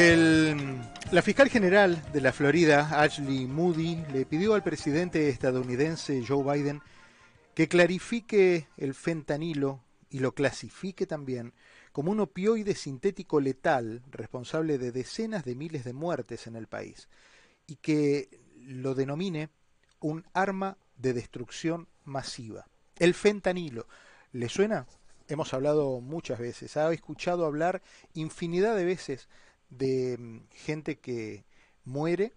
la fiscal general de la Florida, Ashley Moody, le pidió al presidente estadounidense Joe Biden que clarifique el fentanilo y lo clasifique también como un opioide sintético letal responsable de decenas de miles de muertes en el país y que lo denomine un arma de destrucción masiva. El fentanilo, ¿le suena? Hemos hablado muchas veces, ha escuchado hablar infinidad de veces de mm, gente que muere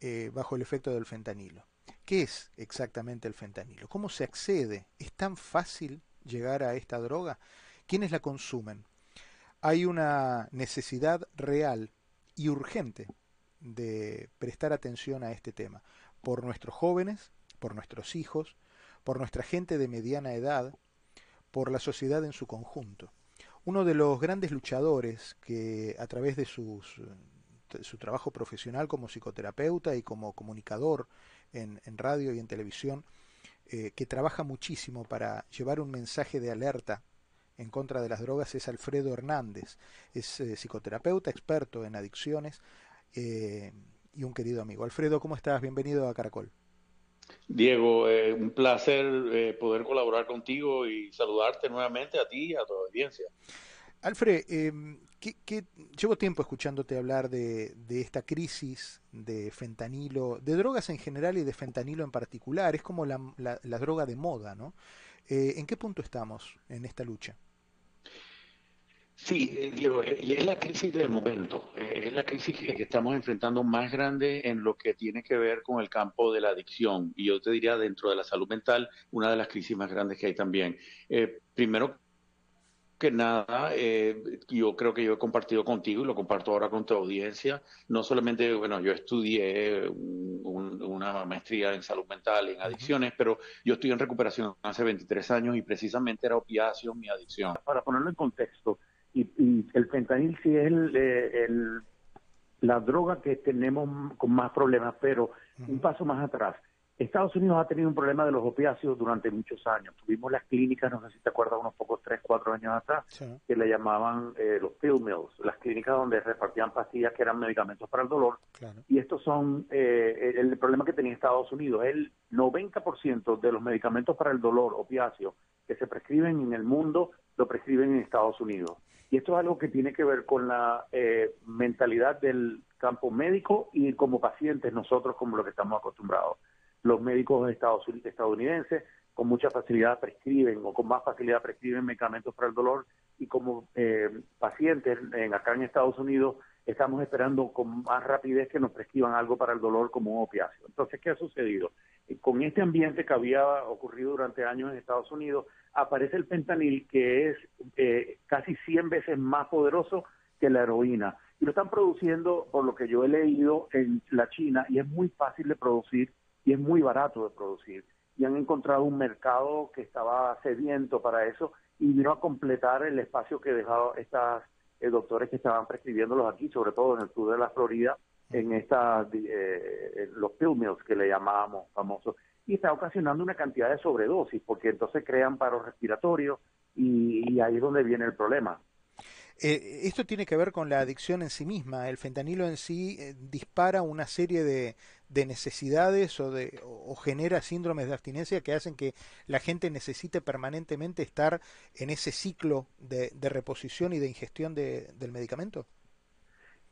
eh, bajo el efecto del fentanilo. ¿Qué es exactamente el fentanilo? ¿Cómo se accede? ¿Es tan fácil llegar a esta droga? ¿Quiénes la consumen? Hay una necesidad real y urgente de prestar atención a este tema por nuestros jóvenes, por nuestros hijos, por nuestra gente de mediana edad, por la sociedad en su conjunto uno de los grandes luchadores que a través de sus, su trabajo profesional como psicoterapeuta y como comunicador en, radio y en televisión, eh, que trabaja muchísimo para llevar un mensaje de alerta en contra de las drogas es Alfredo Hernández. Es eh, psicoterapeuta, experto en adicciones eh, y un querido amigo. Alfredo, ¿cómo estás? Bienvenido a Caracol. Diego, eh, un placer eh, poder colaborar contigo y saludarte nuevamente a ti y a tu audiencia. Alfred, em, llevo tiempo escuchándote hablar de, esta crisis de fentanilo, de drogas en general y de fentanilo en particular. Es como la, la droga de moda, ¿no? Eh, ¿En qué punto estamos en esta lucha? Sí, eh, Diego, eh, y es la crisis del momento, eh, es la crisis que estamos enfrentando más grande en lo que tiene que ver con el campo de la adicción y yo te diría dentro de la salud mental, una de las crisis más grandes que hay también. primero que nada, yo creo que yo he compartido contigo y lo comparto ahora con tu audiencia, no solamente, bueno, yo estudié una maestría en salud mental y en adicciones, pero yo estoy en recuperación hace 23 años y precisamente era opiáceo mi adicción. Para ponerlo en contexto, y, el fentanil sí es eh, el, la droga que tenemos con más problemas, pero un paso más atrás. Estados Unidos ha tenido un problema de los opiáceos durante muchos años. Tuvimos las clínicas, no sé si te acuerdas, unos pocos, tres, cuatro años atrás, que le llamaban eh, los pill mills, las clínicas donde repartían pastillas que eran medicamentos para el dolor. Y estos son eh, el problema que tenía Estados Unidos. El 90% de los medicamentos para el dolor opiáceo que se prescriben en el mundo lo prescriben en Estados Unidos. Y esto es algo que tiene que ver con la eh, mentalidad del campo médico y como pacientes nosotros como lo que estamos acostumbrados. Los médicos estadounidenses con mucha facilidad prescriben o con más facilidad prescriben medicamentos para el dolor y como eh, pacientes en, acá en Estados Unidos estamos esperando con más rapidez que nos prescriban algo para el dolor como un opiáceo. Entonces, ¿qué ha sucedido? Eh, con este ambiente que había ocurrido durante años en Estados Unidos, aparece el fentanil que es eh, casi 100 veces más poderoso que la heroína. Y lo están produciendo, por lo que yo he leído, en la China y es muy fácil de producir y es muy barato de producir. Y han encontrado un mercado que estaba sediento para eso y vino a completar el espacio que dejaron estas eh, doctores que estaban prescribiéndolos aquí, sobre todo en el sur de la Florida, en estas eh, los pill mills que le llamábamos famosos y está ocasionando una cantidad de sobredosis, porque entonces crean paro respiratorio y, ahí es donde viene el problema. Eh, esto tiene que ver con la adicción en sí misma. El fentanilo en sí eh, dispara una serie de, necesidades o, de, o, genera síndromes de abstinencia que hacen que la gente necesite permanentemente estar en ese ciclo de, reposición y de ingestión del medicamento.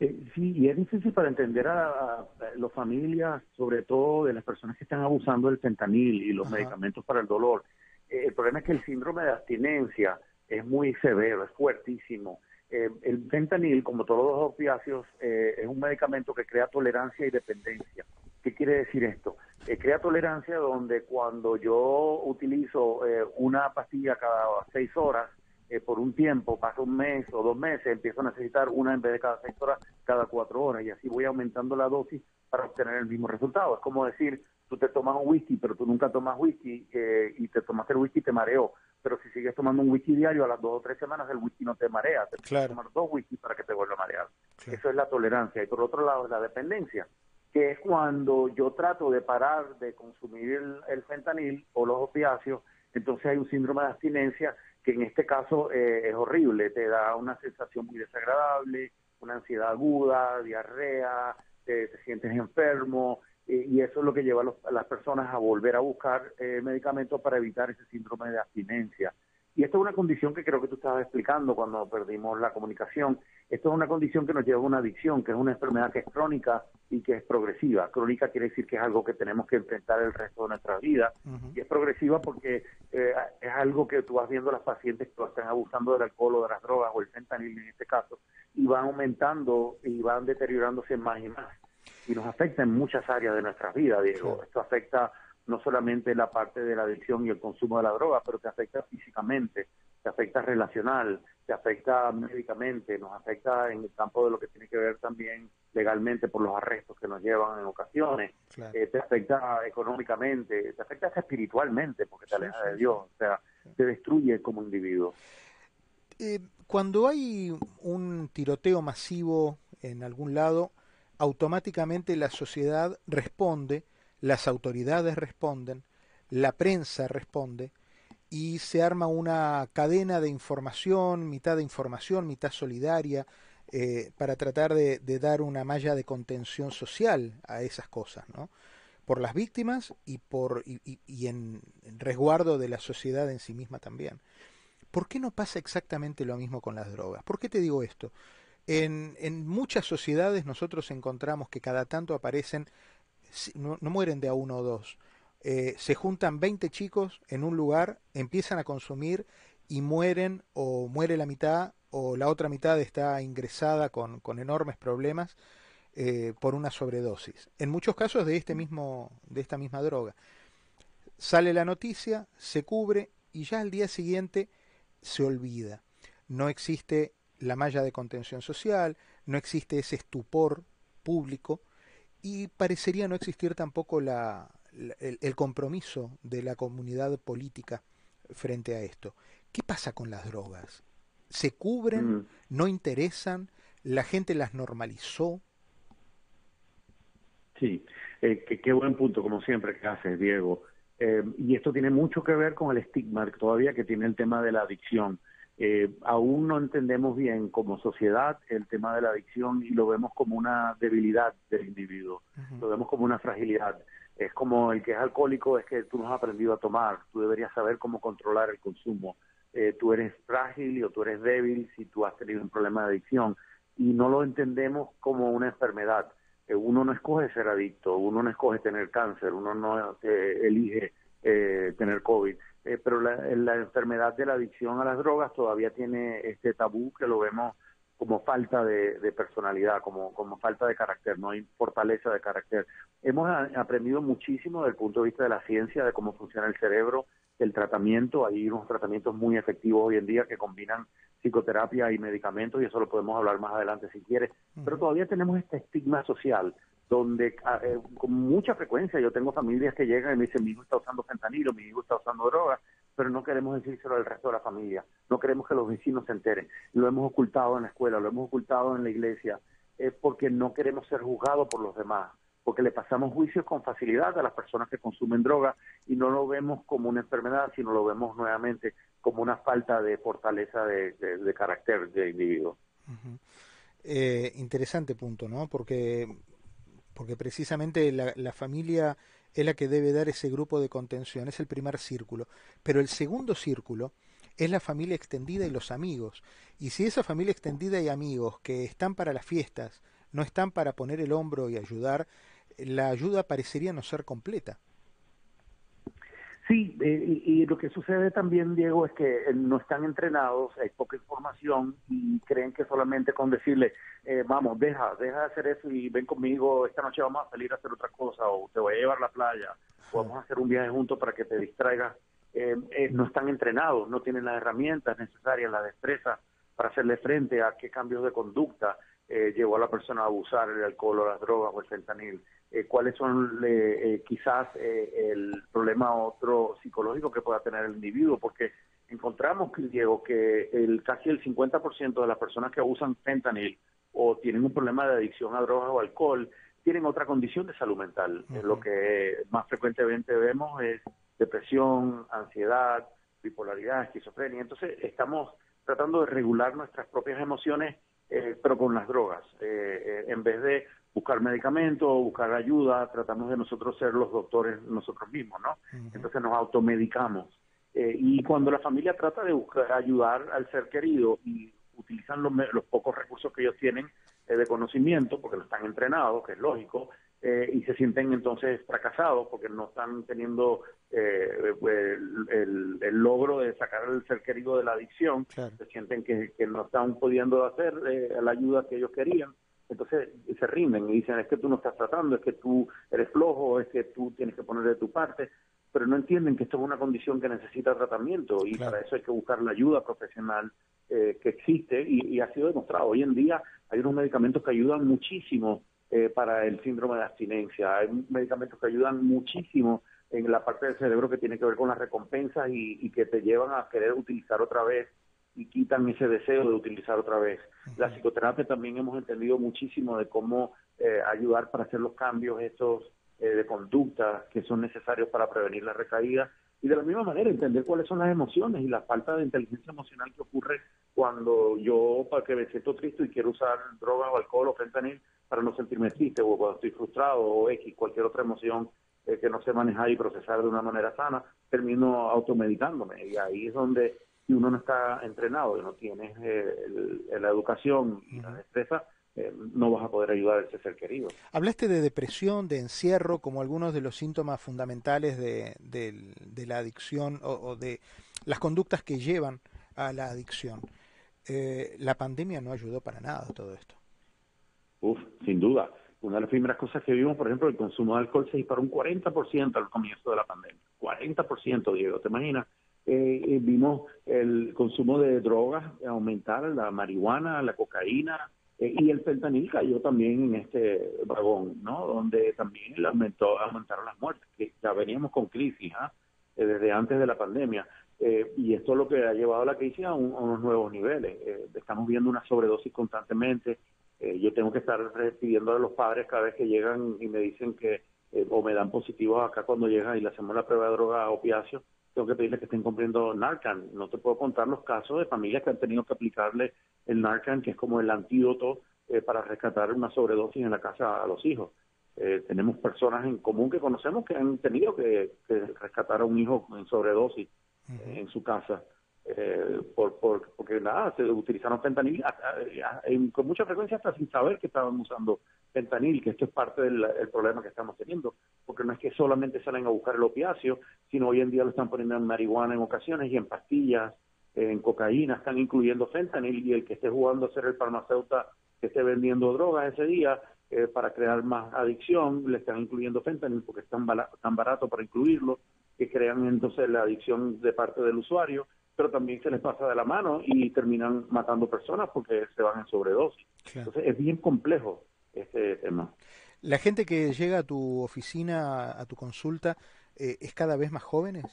Eh, sí, y es difícil para entender a, las familias, sobre todo de las personas que están abusando del fentanil y los medicamentos para el dolor. Eh, el problema es que el síndrome de abstinencia es muy severo, es fuertísimo. Eh, el fentanil, como todos los opiáceos, es un medicamento que crea tolerancia y dependencia. ¿Qué quiere decir esto? crea tolerancia donde cuando yo utilizo una pastilla cada seis horas, eh, por un tiempo, pasa un mes o dos meses, empiezo a necesitar una en vez de cada seis horas, cada cuatro horas, y así voy aumentando la dosis para obtener el mismo resultado. Es como decir, tú te tomas un whisky, pero tú nunca tomas whisky eh, y te tomaste el whisky y te mareó. Pero si sigues tomando un whisky diario, a las dos o tres semanas el whisky no te marea. Te que tomar dos whisky para que te vuelva a marear. Eso es la tolerancia. Y por otro lado, es la dependencia, que es cuando yo trato de parar de consumir el fentanil o los opiáceos, entonces hay un síndrome de abstinencia que en este caso eh, es horrible, te da una sensación muy desagradable, una ansiedad aguda, diarrea, te, sientes enfermo, y eso es lo que lleva a, las personas a volver a buscar eh, medicamentos para evitar ese síndrome de abstinencia. Y esto es una condición que creo que tú estabas explicando cuando perdimos la comunicación. Esto es una condición que nos lleva a una adicción, que es una enfermedad que es crónica y que es progresiva. Crónica quiere decir que es algo que tenemos que enfrentar el resto de nuestra vida. Y es progresiva porque eh, es algo que tú vas viendo a las pacientes que están abusando del alcohol o de las drogas o el fentanil en este caso, y van aumentando y van deteriorándose más y más. Y nos afecta en muchas áreas de nuestra vida, Diego. Esto afecta no solamente la parte de la adicción y el consumo de la droga, pero te afecta físicamente, te afecta relacional, te afecta médicamente, nos afecta en el campo de lo que tiene que ver también legalmente por los arrestos que nos llevan en ocasiones, eh, te afecta económicamente, te afecta espiritualmente porque te aleja de Dios, o sea, te destruye como individuo. Eh, cuando hay un tiroteo masivo en algún lado, automáticamente la sociedad responde las autoridades responden, la prensa responde y se arma una cadena de información, mitad de información, mitad solidaria, eh, para tratar de, dar una malla de contención social a esas cosas, ¿no? por las víctimas y, por, y, en, resguardo de la sociedad en sí misma también. ¿Por qué no pasa exactamente lo mismo con las drogas? ¿Por qué te digo esto? En, en muchas sociedades nosotros encontramos que cada tanto aparecen no, mueren de a uno o dos. Eh, se juntan 20 chicos en un lugar, empiezan a consumir y mueren o muere la mitad o la otra mitad está ingresada con, enormes problemas eh, por una sobredosis. En muchos casos de, este mismo, de esta misma droga. Sale la noticia, se cubre y ya al día siguiente se olvida. No existe la malla de contención social, no existe ese estupor público y parecería no existir tampoco la, el, compromiso de la comunidad política frente a esto. ¿Qué pasa con las drogas? ¿Se cubren? Mm. ¿No interesan? ¿La gente las normalizó? Sí, eh, qué buen punto, como siempre, que haces, Diego. Eh, y esto tiene mucho que ver con el estigma todavía que tiene el tema de la adicción. Eh, aún no entendemos bien como sociedad el tema de la adicción y lo vemos como una debilidad del individuo, lo vemos como una fragilidad. Es como el que es alcohólico, es que tú no has aprendido a tomar, tú deberías saber cómo controlar el consumo. Eh, tú eres frágil o tú eres débil si tú has tenido un problema de adicción y no lo entendemos como una enfermedad. Eh, uno no escoge ser adicto, uno no escoge tener cáncer, uno no elige tener COVID eh, pero la, enfermedad de la adicción a las drogas todavía tiene este tabú que lo vemos como falta de, personalidad, como, como falta de carácter, no hay fortaleza de carácter. Hemos aprendido muchísimo desde el punto de vista de la ciencia, de cómo funciona el cerebro, del tratamiento. Hay unos tratamientos muy efectivos hoy en día que combinan psicoterapia y medicamentos, y eso lo podemos hablar más adelante si quieres. Pero todavía tenemos este estigma social donde ah, eh, con mucha frecuencia yo tengo familias que llegan y me dicen mi hijo está usando fentanilo, mi hijo está usando drogas, pero no queremos decírselo al resto de la familia, no queremos que los vecinos se enteren, lo hemos ocultado en la escuela, lo hemos ocultado en la iglesia, es porque no queremos ser juzgados por los demás, porque le pasamos juicios con facilidad a las personas que consumen drogas y no lo vemos como una enfermedad, sino lo vemos nuevamente como una falta de fortaleza de, carácter de individuo. Eh, interesante punto, ¿no? Porque porque precisamente la, familia es la que debe dar ese grupo de contención, es el primer círculo. Pero el segundo círculo es la familia extendida y los amigos. Y si esa familia extendida y amigos que están para las fiestas no están para poner el hombro y ayudar, la ayuda parecería no ser completa. Sí, eh, y, lo que sucede también, Diego, es que eh, no están entrenados, hay poca información y creen que solamente con decirle, eh, vamos, deja, deja de hacer eso y ven conmigo, esta noche vamos a salir a hacer otra cosa o te voy a llevar a la playa o vamos a hacer un viaje juntos para que te distraigas, no están entrenados, no tienen las herramientas necesarias, la destreza para hacerle frente a qué cambios de conducta llevó a la persona a abusar el alcohol o las drogas o el fentanil. Eh, cuáles son eh, quizás eh, el problema otro psicológico que pueda tener el individuo, porque encontramos, Diego, que el casi el 50% de las personas que usan fentanil o tienen un problema de adicción a drogas o alcohol tienen otra condición de salud mental. Lo que más frecuentemente vemos es depresión, ansiedad, bipolaridad, esquizofrenia. Entonces, estamos tratando de regular nuestras propias emociones pero con las drogas. en vez de buscar medicamentos, buscar ayuda, tratamos de nosotros ser los doctores nosotros mismos, ¿no? Entonces nos automedicamos. y cuando la familia trata de buscar ayudar al ser querido y utilizan los, los pocos recursos que ellos tienen de conocimiento, porque no están entrenados, que es lógico, eh, y se sienten entonces fracasados porque no están teniendo eh, el, logro de sacar al ser querido de la adicción, se sienten que, no están pudiendo hacer eh, la ayuda que ellos querían, entonces se rinden y dicen es que tú no estás tratando, es que tú eres flojo, es que tú tienes que poner de tu parte, pero no entienden que esto es una condición que necesita tratamiento y para eso hay que buscar la ayuda profesional que existe y ha sido demostrado. Hoy en día hay unos medicamentos que ayudan muchísimo eh, para el síndrome de abstinencia. Hay medicamentos que ayudan muchísimo en la parte del cerebro que tiene que ver con las recompensas y, que te llevan a querer utilizar otra vez y quitan ese deseo de utilizar otra vez. La psicoterapia también hemos entendido muchísimo de cómo eh, ayudar para hacer los cambios estos eh, de conducta que son necesarios para prevenir la recaída y de la misma manera entender cuáles son las emociones y la falta de inteligencia emocional que ocurre cuando yo, para que me siento triste y quiero usar droga o alcohol o fentanil para no sentirme triste, o cuando estoy frustrado o X, cualquier otra emoción eh, que no sé manejar y procesar de una manera sana, termino automedicándome. Y ahí es donde, si uno no está entrenado y no tienes eh, la educación y la destreza, eh, no vas a poder ayudar a ese ser querido. Hablaste de depresión, de encierro, como algunos de los síntomas fundamentales de, la adicción o de las conductas que llevan a la adicción. Eh, la pandemia no ayudó para nada a todo esto. Uf, sin duda. Una de las primeras cosas que vimos, por ejemplo, el consumo de alcohol se disparó un 40% al comienzo de la pandemia. 40%, Diego, ¿te imaginas? Eh, eh, vimos el consumo de drogas aumentar, la marihuana, la cocaína, y el fentanil cayó también en este vagón, ¿no? Donde también aumentaron las muertes, que ya veníamos con crisis, ¿ah? desde antes de la pandemia. Eh, y esto es lo que ha llevado a la crisis a, unos nuevos niveles. Eh, estamos viendo una sobredosis constantemente. Eh, yo tengo que estar pidiendo a los padres cada vez que llegan y me dicen que, o me dan positivos acá cuando llegan y le hacemos la prueba de droga opiáceo, tengo que pedirles que estén cumpliendo Narcan. No te puedo contar los casos de familias que han tenido que aplicarle el Narcan, que es como el antídoto para rescatar una sobredosis en la casa a los hijos. tenemos personas en común que conocemos que han tenido que rescatar a un hijo en sobredosis en su casa. Eh, por, por, porque nada, se utilizaron fentanil con mucha frecuencia hasta sin saber que estaban usando fentanil, que esto es parte del problema que estamos teniendo, porque no es que solamente salen a buscar el opiáceo, sino hoy en día lo están poniendo en marihuana en ocasiones y en pastillas, en cocaína, están incluyendo fentanil y el que esté jugando a ser el farmacéutico que esté vendiendo drogas ese día eh, para crear más adicción, le están incluyendo fentanil porque es tan, tan barato para incluirlo que crean entonces la adicción de parte del usuario, pero también se les pasa de la mano y terminan matando personas porque se van en sobredosis. Entonces es bien complejo este tema. ¿La gente que llega a tu oficina, a tu consulta, eh, es cada vez más jóvenes?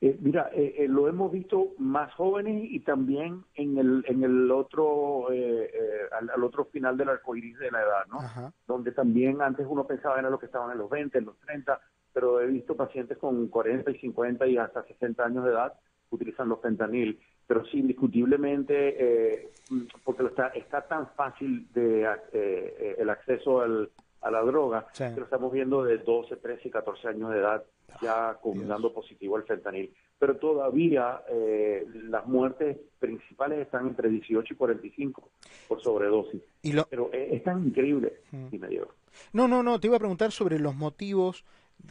Eh, mira, eh, lo hemos visto más jóvenes y también en el en el otro al, otro final del arcoíris de la edad, ¿no? Donde también antes uno pensaba en lo que estaban en los 20, en los 30, pero he visto pacientes con 40 y 50 y hasta 60 años de edad utilizando fentanil. Pero sí, indiscutiblemente, eh, porque está, está tan fácil de, eh, eh, el acceso al, a la droga, que lo estamos viendo de 12, 13 y 14 años de edad ya con, dando positivo al fentanil. Pero todavía las muertes principales están entre 18 y 45 por sobredosis. ¿Y Pero es, tan increíble, mm. No, no, no, te iba a preguntar sobre los motivos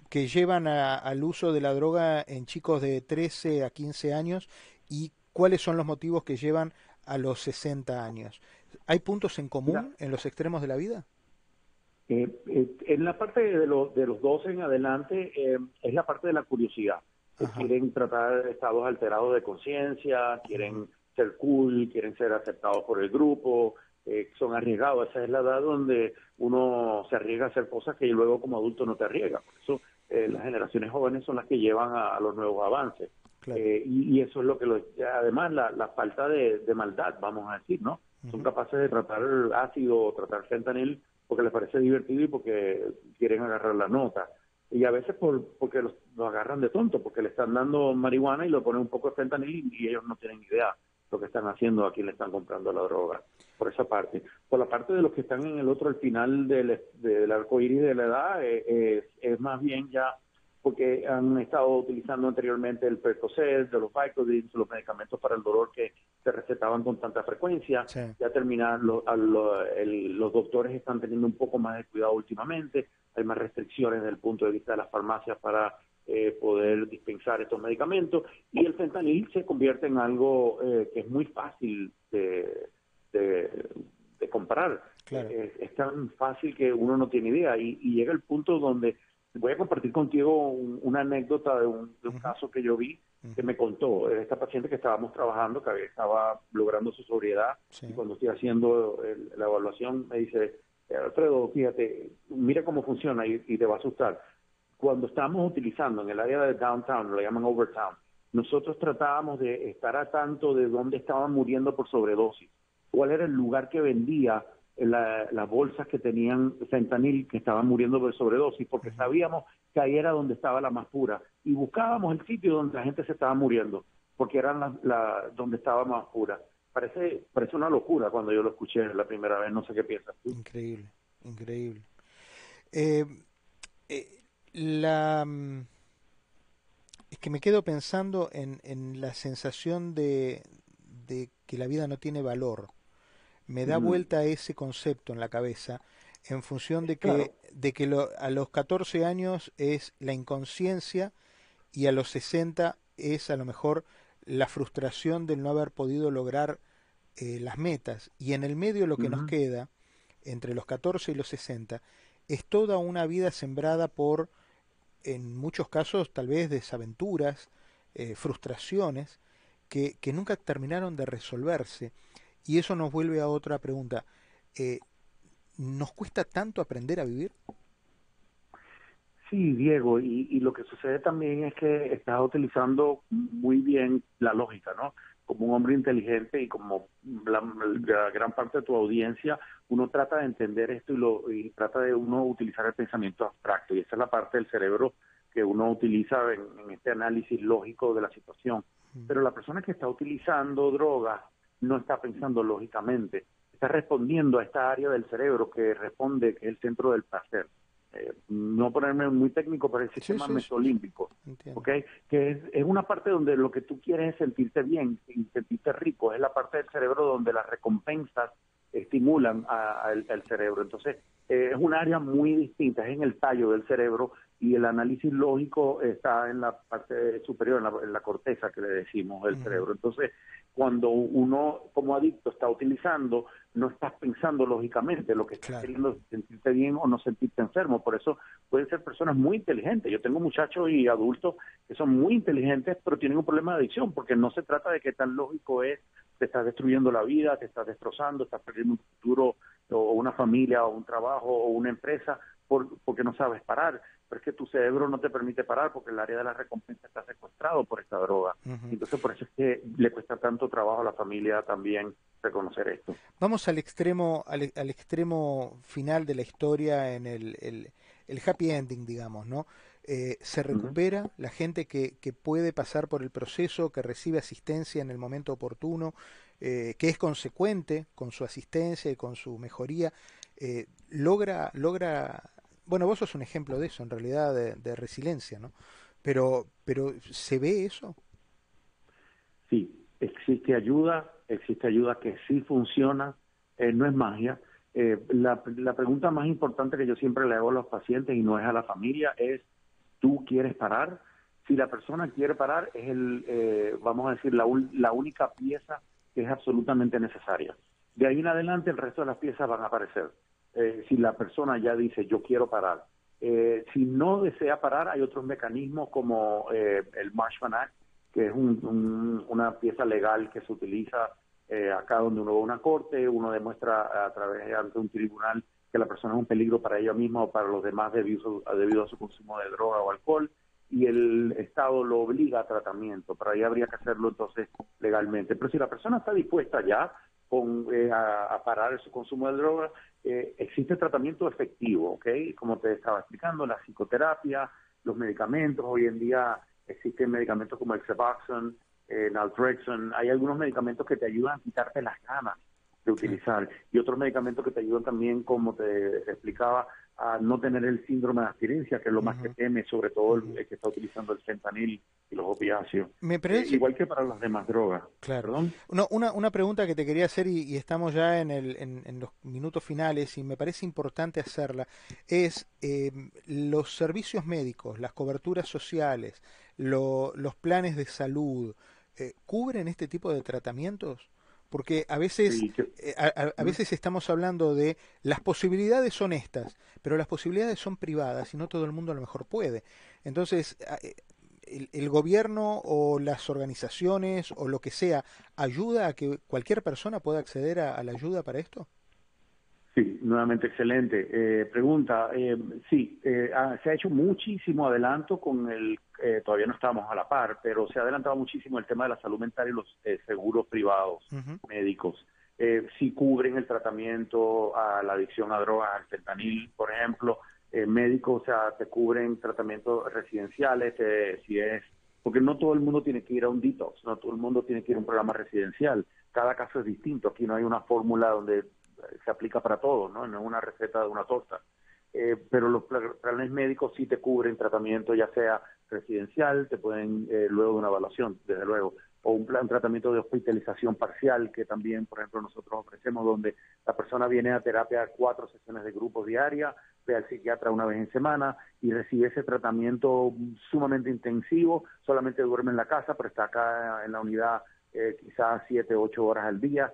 que llevan al uso de la droga en chicos de 13 a 15 años y cuáles son los motivos que llevan a los 60 años. ¿Hay puntos en común en los extremos de la vida? Eh, eh, en la parte de, los de los 12 en adelante eh, es la parte de la curiosidad. Quieren tratar estados alterados de conciencia, quieren ser cool, quieren ser aceptados por el grupo, son arriesgados. Esa es la edad donde uno se arriesga a hacer cosas que luego como adulto no te arriesga. Por eso eh, las generaciones jóvenes son las que llevan a, los nuevos avances. Eh, y, eso es lo que lo, además la, la falta de, maldad, vamos a decir, ¿no? Son capaces de tratar ácido o tratar fentanil porque les parece divertido y porque quieren agarrar la nota. Y a veces por, porque los, agarran de tonto, porque le están dando marihuana y lo ponen un poco de fentanil y ellos no tienen idea lo que están haciendo a quien le están comprando la droga, por esa parte. Por la parte de los que están en el otro, al final del, del arco iris de la edad, eh, es más bien ya porque han estado utilizando anteriormente el Percocet, de los Vicodins, los medicamentos para el dolor que se recetaban con tanta frecuencia. Ya terminar, los doctores están teniendo un poco más de cuidado últimamente, hay más restricciones desde el punto de vista de las farmacias para eh, poder dispensar estos medicamentos y el fentanil se convierte en algo eh, que es muy fácil de, de, comprar. Es, tan fácil que uno no tiene idea y llega el punto donde Voy a compartir contigo una anécdota de un, caso que yo vi que me contó esta paciente que estábamos trabajando, que estaba logrando su sobriedad y cuando estoy haciendo la evaluación me dice, Alfredo, fíjate, mira cómo funciona y, te va a asustar. Cuando estábamos utilizando en el área de downtown, lo llaman overtown, nosotros tratábamos de estar a tanto de dónde estaban muriendo por sobredosis, cuál era el lugar que vendía las bolsas que tenían fentanil que estaban muriendo de sobredosis porque sabíamos que ahí era donde estaba la más pura y buscábamos el sitio donde la gente se estaba muriendo porque eran la, donde estaba más pura. Parece, parece una locura cuando yo lo escuché la primera vez, no sé qué piensas Increíble, increíble. Eh, eh, la, mm, es que me quedo pensando en, en la sensación de, de que la vida no tiene valor. Me da vuelta ese concepto en la cabeza en función de que, de que a los 14 años es la inconsciencia y a los 60 es a lo mejor la frustración de no haber podido lograr eh, las metas. Y en el medio lo que nos queda, entre los 14 y los 60, es toda una vida sembrada por, en muchos casos, tal vez desaventuras, eh, frustraciones, que, que nunca terminaron de resolverse. Y eso nos vuelve a otra pregunta. Eh, ¿Nos cuesta tanto aprender a vivir? Sí, Diego, y, lo que sucede también es que estás utilizando muy bien la lógica, ¿no? Como un hombre inteligente y como la, gran parte de tu audiencia, uno trata de entender esto y, lo, y trata de uno utilizar el pensamiento abstracto, y esa es la parte del cerebro que uno utiliza en, este análisis lógico de la situación. Pero la persona que está utilizando drogas no está pensando lógicamente, está respondiendo a esta área del cerebro que responde, que es el centro del placer. Eh, no ponerme muy técnico, pero el sistema mesolímbico, que es, una parte donde lo que tú quieres es sentirte bien y sentirte rico, es la parte del cerebro donde las recompensas estimulan al cerebro. Entonces, eh, es un área muy distinta, es en el tallo del cerebro y el análisis lógico está en la parte superior, en la, corteza que le decimos del cerebro. Entonces, cuando uno como adicto está utilizando, no estás pensando lógicamente lo que estás queriendo sentirte bien o no sentirte enfermo. Por eso pueden ser personas muy inteligentes. Yo tengo muchachos y adultos que son muy inteligentes, pero tienen un problema de adicción, porque no se trata de que tan lógico es, te estás destruyendo la vida, te estás destrozando, estás perdiendo un futuro o una familia o un trabajo o una empresa porque no sabes parar pero es que tu cerebro no te permite parar porque el área de la recompensa está secuestrado por esta droga. Entonces, por eso es que le cuesta tanto trabajo a la familia también reconocer esto. Vamos al extremo, al, extremo final de la historia en el, el, happy ending, digamos, ¿no? Eh, se recupera la gente que, que, puede pasar por el proceso, que recibe asistencia en el momento oportuno, eh, que es consecuente con su asistencia y con su mejoría, eh, logra, logra bueno, vos sos un ejemplo de eso, en realidad, de, resiliencia, ¿no? Pero, pero ¿se ve eso? Sí, existe ayuda, existe ayuda que sí funciona, eh, no es magia. Eh, la, la pregunta más importante que yo siempre le hago a los pacientes y no es a la familia es, ¿tú quieres parar? Si la persona quiere parar, es el, eh, vamos a decir, la, la única pieza que es absolutamente necesaria. De ahí en adelante el resto de las piezas van a aparecer. Eh, si la persona ya dice yo quiero parar. Eh, si no desea parar, hay otros mecanismos como eh, el Marshman Act, que es una pieza legal que se utiliza acá donde uno va a una corte, uno demuestra a través ante un tribunal que la persona es un peligro para ella misma o para los demás debido, debido a su consumo de droga o alcohol y el Estado lo obliga a tratamiento. Para ahí habría que hacerlo entonces legalmente. Pero si la persona está dispuesta ya con, a, parar su consumo de droga, eh, existe tratamiento efectivo, ¿ok? Como te estaba explicando, la psicoterapia, los medicamentos, hoy en día existen medicamentos como el Suboxone, naltrexone, hay algunos medicamentos que te ayudan a quitarte las ganas de utilizar y otros medicamentos que te ayudan también, como te explicaba, a no tener el síndrome de abstinencia, que es lo más que teme, sobre todo el, que está utilizando el fentanil y los opiáceos. Me eh, igual que para las demás drogas. Claro. una, una pregunta que te quería hacer y, estamos ya en, el, en, los minutos finales y me parece importante hacerla, es eh, los servicios médicos, las coberturas sociales, los planes de salud, eh, ¿cubren este tipo de tratamientos? Porque a veces, eh, a, veces estamos hablando de las posibilidades son estas, pero las posibilidades son privadas y no todo el mundo a lo mejor puede. Entonces, eh, el, el, gobierno o las organizaciones o lo que sea ayuda a que cualquier persona pueda acceder a la ayuda para esto. Sí, nuevamente excelente. Eh, pregunta, eh, sí, eh, se ha hecho muchísimo adelanto con el, eh, todavía no estamos a la par, pero se ha adelantado muchísimo el tema de la salud mental y los seguros privados médicos. si cubren el tratamiento a la adicción a drogas, al fentanil, por ejemplo, médicos, o sea, te cubren tratamientos residenciales, si es, porque no todo el mundo tiene que ir a un detox, no todo el mundo tiene que ir a un programa residencial. Cada caso es distinto. Aquí no hay una fórmula donde se aplica para todos, ¿no? No es una receta de una torta. Eh, pero los planes médicos sí te cubren tratamiento, ya sea residencial, te pueden, eh, luego de una evaluación, desde luego, o un plan tratamiento de hospitalización parcial, que también, por ejemplo, nosotros ofrecemos, donde la persona viene a terapia cuatro sesiones de grupos diarias, ve al psiquiatra una vez en semana y recibe ese tratamiento sumamente intensivo, solamente duerme en la casa, pero está acá en la unidad eh, quizás siete, ocho horas al día,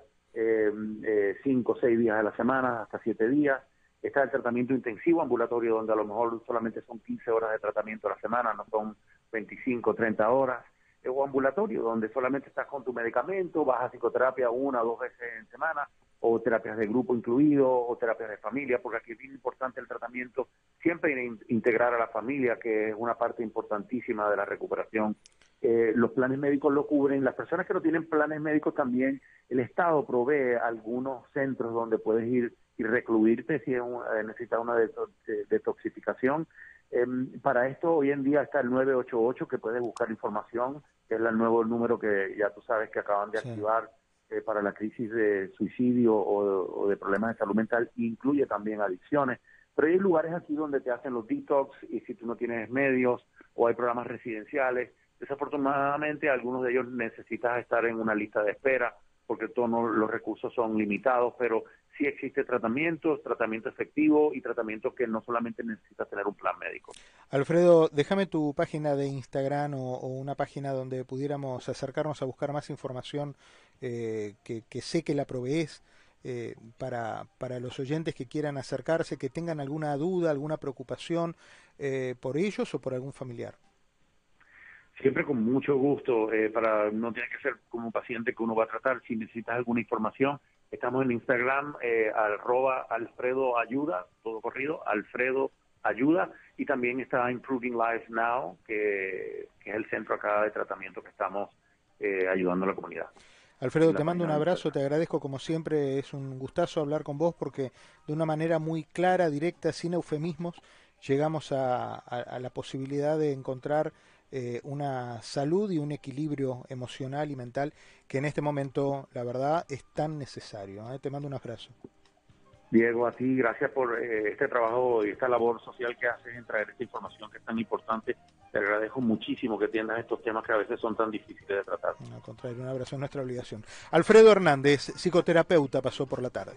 cinco o seis días a la semana, hasta siete días. Está el tratamiento intensivo ambulatorio, donde a lo mejor solamente son 15 horas de tratamiento a la semana, no son 25 o 30 horas. O ambulatorio, donde solamente estás con tu medicamento, vas a psicoterapia una o dos veces en semana, o terapias de grupo incluido, o terapias de familia, porque aquí es bien importante el tratamiento, siempre integrar a la familia, que es una parte importantísima de la recuperación eh, los planes médicos lo cubren. Las personas que no tienen planes médicos también, el Estado provee algunos centros donde puedes ir y recluirte si eh, necesitas una detoxificación. Em, para esto hoy en día está el 988 que puedes buscar información, que es el nuevo número que ya tú sabes que acaban de activar eh, para la crisis de suicidio o, o de problemas de salud mental, incluye también adicciones. Pero hay lugares aquí donde te hacen los detox y si tú no tienes medios o hay programas residenciales, Desafortunadamente, algunos de ellos necesitas estar en una lista de espera porque todos los recursos son limitados, pero sí existe tratamiento, tratamiento efectivo y tratamiento que no solamente necesitas tener un plan médico. Alfredo, déjame tu página de Instagram o, una página donde pudiéramos acercarnos a buscar más información eh, que, sé que la provees. Eh, para, para los oyentes que quieran acercarse, que tengan alguna duda, alguna preocupación eh, por ellos o por algún familiar. Siempre con mucho gusto, eh, para no tiene que ser como un paciente que uno va a tratar. Si necesitas alguna información, estamos en Instagram, eh, arroba Alfredo Ayuda, todo corrido, Alfredo Ayuda, y también está Improving Life Now, que, es el centro acá de tratamiento que estamos eh, ayudando a la comunidad. Alfredo, te mando un abrazo, te agradezco como siempre, es un gustazo hablar con vos porque de una manera muy clara, directa, sin eufemismos, llegamos a la posibilidad de encontrar eh, una salud y un equilibrio emocional y mental que en este momento, la verdad, es tan necesario. ¿eh? Te mando un abrazo. Diego, a ti, gracias por eh, este trabajo y esta labor social que haces en traer esta información que es tan importante. Te agradezco muchísimo que atiendas estos temas que a veces son tan difíciles de tratar. Al contrario, un abrazo es nuestra obligación. Alfredo Hernández, psicoterapeuta, pasó por la tarde.